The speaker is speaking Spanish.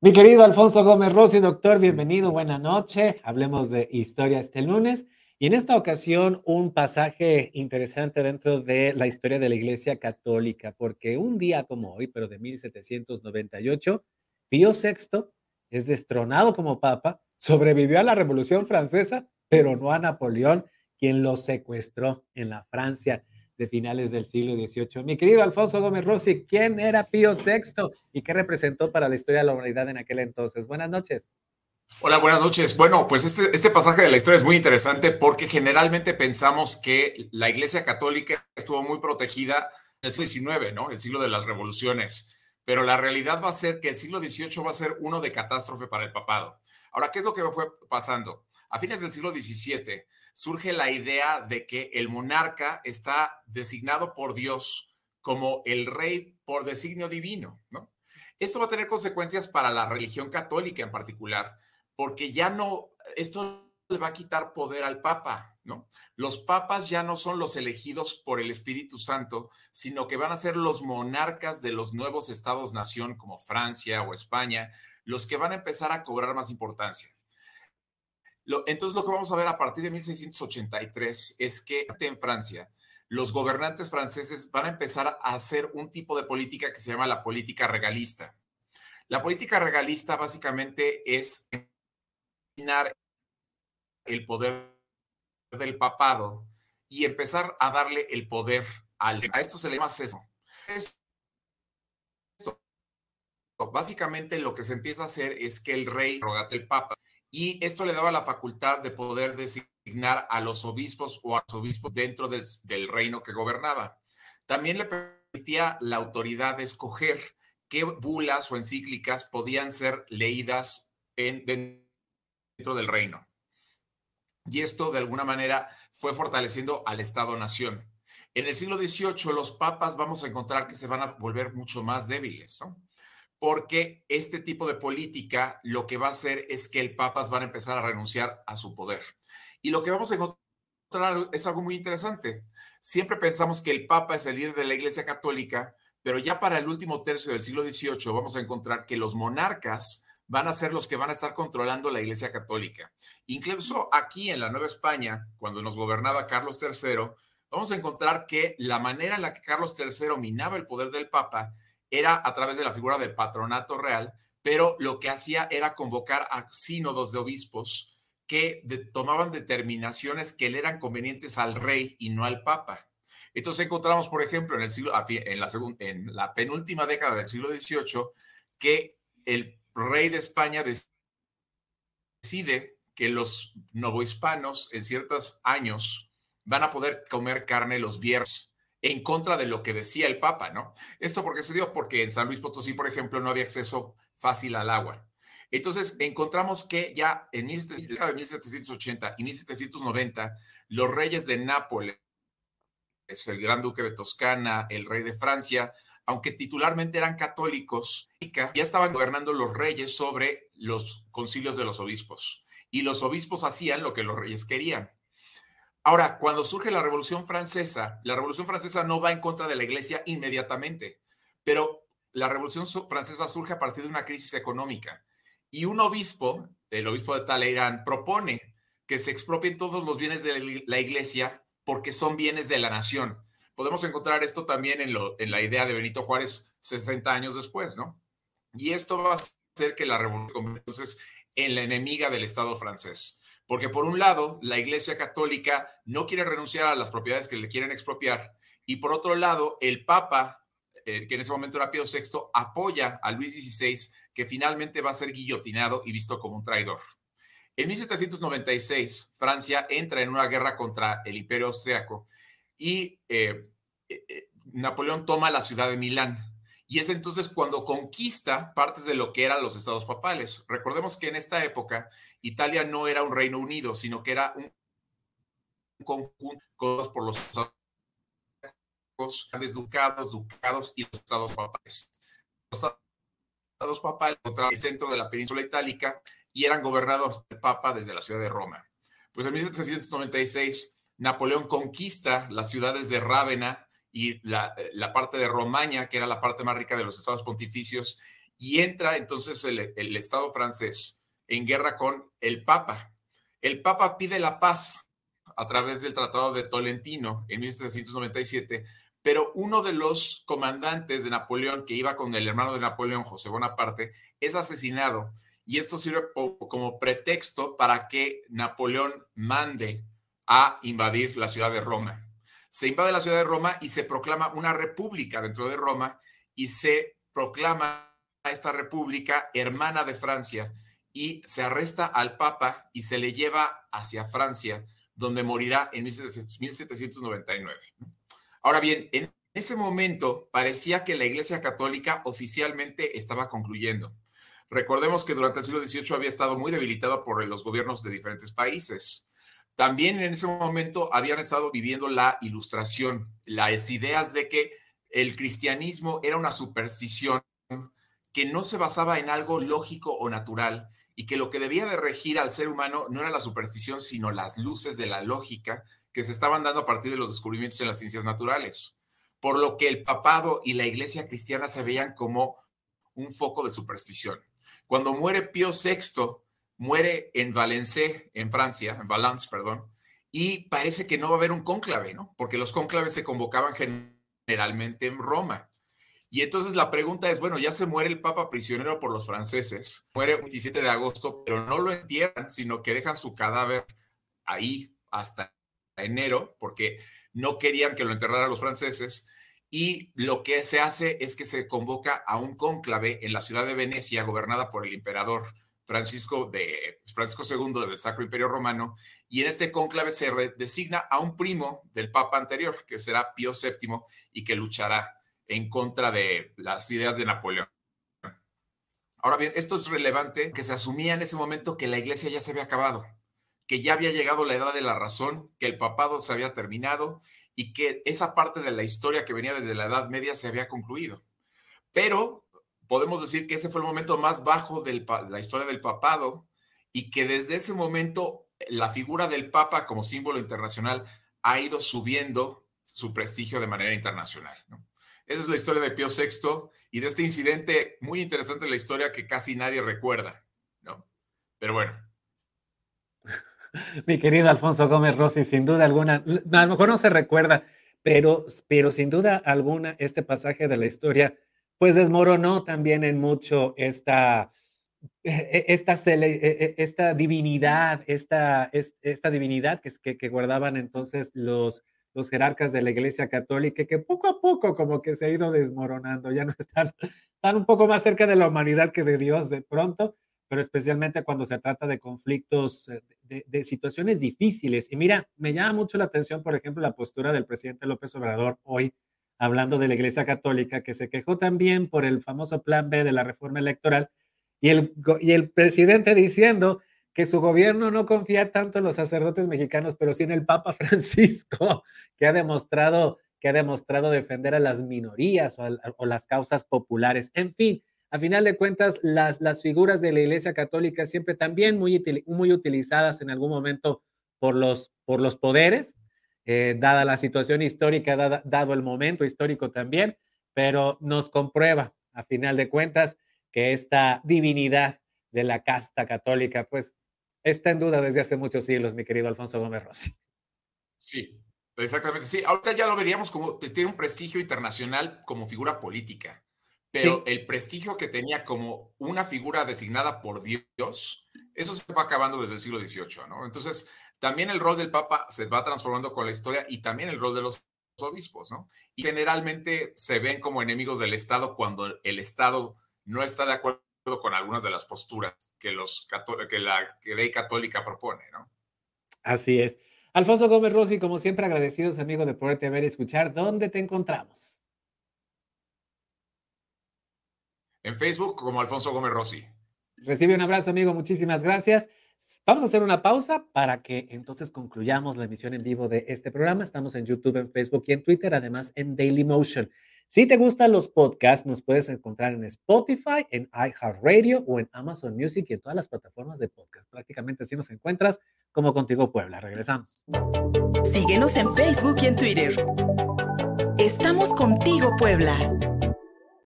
Mi querido Alfonso Gómez Rossi, doctor, bienvenido, buena noche. Hablemos de historia este lunes. Y en esta ocasión, un pasaje interesante dentro de la historia de la Iglesia Católica, porque un día como hoy, pero de 1798, Pío VI es destronado como papa, sobrevivió a la Revolución Francesa, pero no a Napoleón, quien lo secuestró en la Francia de finales del siglo XVIII. Mi querido Alfonso Gómez Rossi, ¿quién era Pío VI y qué representó para la historia de la humanidad en aquel entonces? Buenas noches. Hola, buenas noches. Bueno, pues este, este pasaje de la historia es muy interesante porque generalmente pensamos que la Iglesia Católica estuvo muy protegida en el siglo XIX, ¿no? El siglo de las revoluciones. Pero la realidad va a ser que el siglo XVIII va a ser uno de catástrofe para el papado. Ahora, ¿qué es lo que fue pasando? A fines del siglo XVII surge la idea de que el monarca está designado por Dios como el rey por designio divino, ¿no? Esto va a tener consecuencias para la religión católica en particular, porque ya no, esto le va a quitar poder al Papa, ¿no? Los papas ya no son los elegidos por el Espíritu Santo, sino que van a ser los monarcas de los nuevos estados-nación como Francia o España, los que van a empezar a cobrar más importancia entonces, lo que vamos a ver a partir de 1683 es que en Francia, los gobernantes franceses van a empezar a hacer un tipo de política que se llama la política regalista. La política regalista básicamente es el poder del papado y empezar a darle el poder al... A esto se le llama sesgo. Básicamente lo que se empieza a hacer es que el rey, rogate el papa, y esto le daba la facultad de poder designar a los obispos o a los obispos dentro del, reino que gobernaba. También le permitía la autoridad de escoger qué bulas o encíclicas podían ser leídas en, dentro del reino. Y esto de alguna manera fue fortaleciendo al Estado-nación. En el siglo XVIII los papas vamos a encontrar que se van a volver mucho más débiles, ¿no? Porque este tipo de política lo que va a hacer es que el papas van a empezar a renunciar a su poder. Y lo que vamos a encontrar es algo muy interesante. Siempre pensamos que el papa es el líder de la Iglesia Católica, pero ya para el último tercio del siglo XVIII vamos a encontrar que los monarcas van a ser los que van a estar controlando la Iglesia Católica. Incluso aquí en la Nueva España, cuando nos gobernaba Carlos III, vamos a encontrar que la manera en la que Carlos III minaba el poder del Papa era a través de la figura del patronato real, pero lo que hacía era convocar a sínodos de obispos que tomaban determinaciones que le eran convenientes al rey y no al papa. Entonces encontramos, por ejemplo, en, el siglo, la, en la penúltima década del siglo XVIII, que el rey de España decide que los novohispanos en ciertos años van a poder comer carne los viernes en contra de lo que decía el Papa, ¿no? Esto porque se dio porque en San Luis Potosí, por ejemplo, no había acceso fácil al agua. Entonces, encontramos que ya en 1780 y 1790, los reyes de Nápoles, el gran duque de Toscana, el rey de Francia, aunque titularmente eran católicos, ya estaban gobernando los reyes sobre los concilios de los obispos. Y los obispos hacían lo que los reyes querían. Ahora, cuando surge la Revolución Francesa, la Revolución Francesa no va en contra de la Iglesia inmediatamente, pero la Revolución Francesa surge a partir de una crisis económica y un obispo, el obispo de Talleyrand, propone que se expropien todos los bienes de la Iglesia porque son bienes de la nación. Podemos encontrar esto también en, la idea de Benito Juárez 60 años después, ¿no? Y esto va a hacer que la revolución entonces en la enemiga del Estado francés. Porque por un lado, la Iglesia Católica no quiere renunciar a las propiedades que le quieren expropiar y por otro lado, el Papa, eh, que en ese momento era Pío VI, apoya a Luis XVI, que finalmente va a ser guillotinado y visto como un traidor. En 1796, Francia entra en una guerra contra el Imperio Austriaco y eh, eh, Napoleón toma la ciudad de Milán. Y es entonces cuando conquista partes de lo que eran los estados papales. Recordemos que en esta época Italia no era un Reino Unido, sino que era un conjunto por los grandes ducados, ducados y los estados papales. Los estados papales contra el centro de la península itálica y eran gobernados por el Papa desde la ciudad de Roma. Pues en 1796 Napoleón conquista las ciudades de Rávena y la, parte de Romaña, que era la parte más rica de los estados pontificios, y entra entonces el, el Estado francés en guerra con el Papa. El Papa pide la paz a través del Tratado de Tolentino en 1797, pero uno de los comandantes de Napoleón, que iba con el hermano de Napoleón, José Bonaparte, es asesinado. Y esto sirve como pretexto para que Napoleón mande a invadir la ciudad de Roma. Se invade la ciudad de Roma y se proclama una república dentro de Roma y se proclama a esta república hermana de Francia y se arresta al Papa y se le lleva hacia Francia, donde morirá en 1799. Ahora bien, en ese momento parecía que la Iglesia Católica oficialmente estaba concluyendo. Recordemos que durante el siglo XVIII había estado muy debilitada por los gobiernos de diferentes países. También en ese momento habían estado viviendo la ilustración, las ideas de que el cristianismo era una superstición que no se basaba en algo lógico o natural y que lo que debía de regir al ser humano no era la superstición, sino las luces de la lógica que se estaban dando a partir de los descubrimientos en las ciencias naturales. Por lo que el papado y la iglesia cristiana se veían como un foco de superstición. Cuando muere Pío VI, muere en Valencé, en Francia, en Valence, perdón, y parece que no va a haber un cónclave, ¿no? Porque los cónclaves se convocaban generalmente en Roma. Y entonces la pregunta es, bueno, ya se muere el Papa prisionero por los franceses, muere el 27 de agosto, pero no lo entierran, sino que dejan su cadáver ahí hasta enero, porque no querían que lo enterraran los franceses. Y lo que se hace es que se convoca a un cónclave en la ciudad de Venecia, gobernada por el emperador Francisco, II del Sacro Imperio Romano, y en este cónclave se designa a un primo del Papa anterior, que será Pío VII, y que luchará en contra de las ideas de Napoleón. Ahora bien, esto es relevante que se asumía en ese momento que la iglesia ya se había acabado, que ya había llegado la edad de la razón, que el papado se había terminado y que esa parte de la historia que venía desde la Edad Media se había concluido. Pero podemos decir que ese fue el momento más bajo de la historia del papado y que desde ese momento la figura del papa como símbolo internacional ha ido subiendo su prestigio de manera internacional. ¿no? Esa es la historia de Pío VI y de este incidente muy interesante en la historia que casi nadie recuerda, ¿no? Pero bueno. Mi querido Alfonso Gómez Rossi, sin duda alguna, a lo mejor no se recuerda, pero, pero sin duda alguna este pasaje de la historia, pues desmoronó también en mucho esta, e, e, e, esta divinidad, esta, esta divinidad que, que guardaban entonces los los jerarcas de la Iglesia Católica, que poco a poco como que se ha ido desmoronando, ya no están, están un poco más cerca de la humanidad que de Dios de pronto, pero especialmente cuando se trata de conflictos, eh, de, de, situaciones difíciles. Y mira, me llama mucho la atención, por ejemplo, la postura del presidente López Obrador hoy, hablando de la Iglesia Católica, que se quejó también por el famoso plan B de la reforma electoral, y el, y el presidente diciendo que su gobierno no confía tanto en los sacerdotes mexicanos, pero sí en el Papa Francisco, que ha demostrado, que ha demostrado defender a las minorías o, las causas populares. En fin, a final de cuentas, las, las figuras de la Iglesia Católica siempre también muy, muy utilizadas en algún momento por los, por los poderes, eh, dada la situación histórica, dado el momento histórico también, pero nos comprueba, a final de cuentas, que esta divinidad de la casta católica, pues está en duda desde hace muchos siglos, mi querido Alfonso Gómez Rossi. Sí, exactamente. Sí, ahorita ya lo veríamos como tiene un prestigio internacional como figura política, pero el prestigio que tenía como una figura designada por Dios, eso se fue acabando desde el siglo XVIII, ¿no? Entonces, también el rol del Papa se va transformando con la historia y también el rol de los obispos, ¿no? Y generalmente se ven como enemigos del Estado cuando el Estado no está de acuerdo con algunas de las posturas que, los, que la ley católica propone, ¿no? Así es. Alfonso Gómez Rossi, como siempre, agradecidos, amigo, de poderte ver y escuchar. ¿Dónde te encontramos? En Facebook como Alfonso Gómez Rossi. Recibe un abrazo, amigo. Muchísimas gracias. Vamos a hacer una pausa para que entonces concluyamos la emisión en vivo de este programa. Estamos en YouTube, en Facebook y en Twitter, además en Dailymotion. Si te gustan los podcasts, nos puedes encontrar en Spotify, en iHeartRadio o en Amazon Music y en todas las plataformas de podcast. Prácticamente así nos encuentras como Contigo Puebla. Regresamos. Síguenos en Facebook y en Twitter. Estamos contigo, Puebla.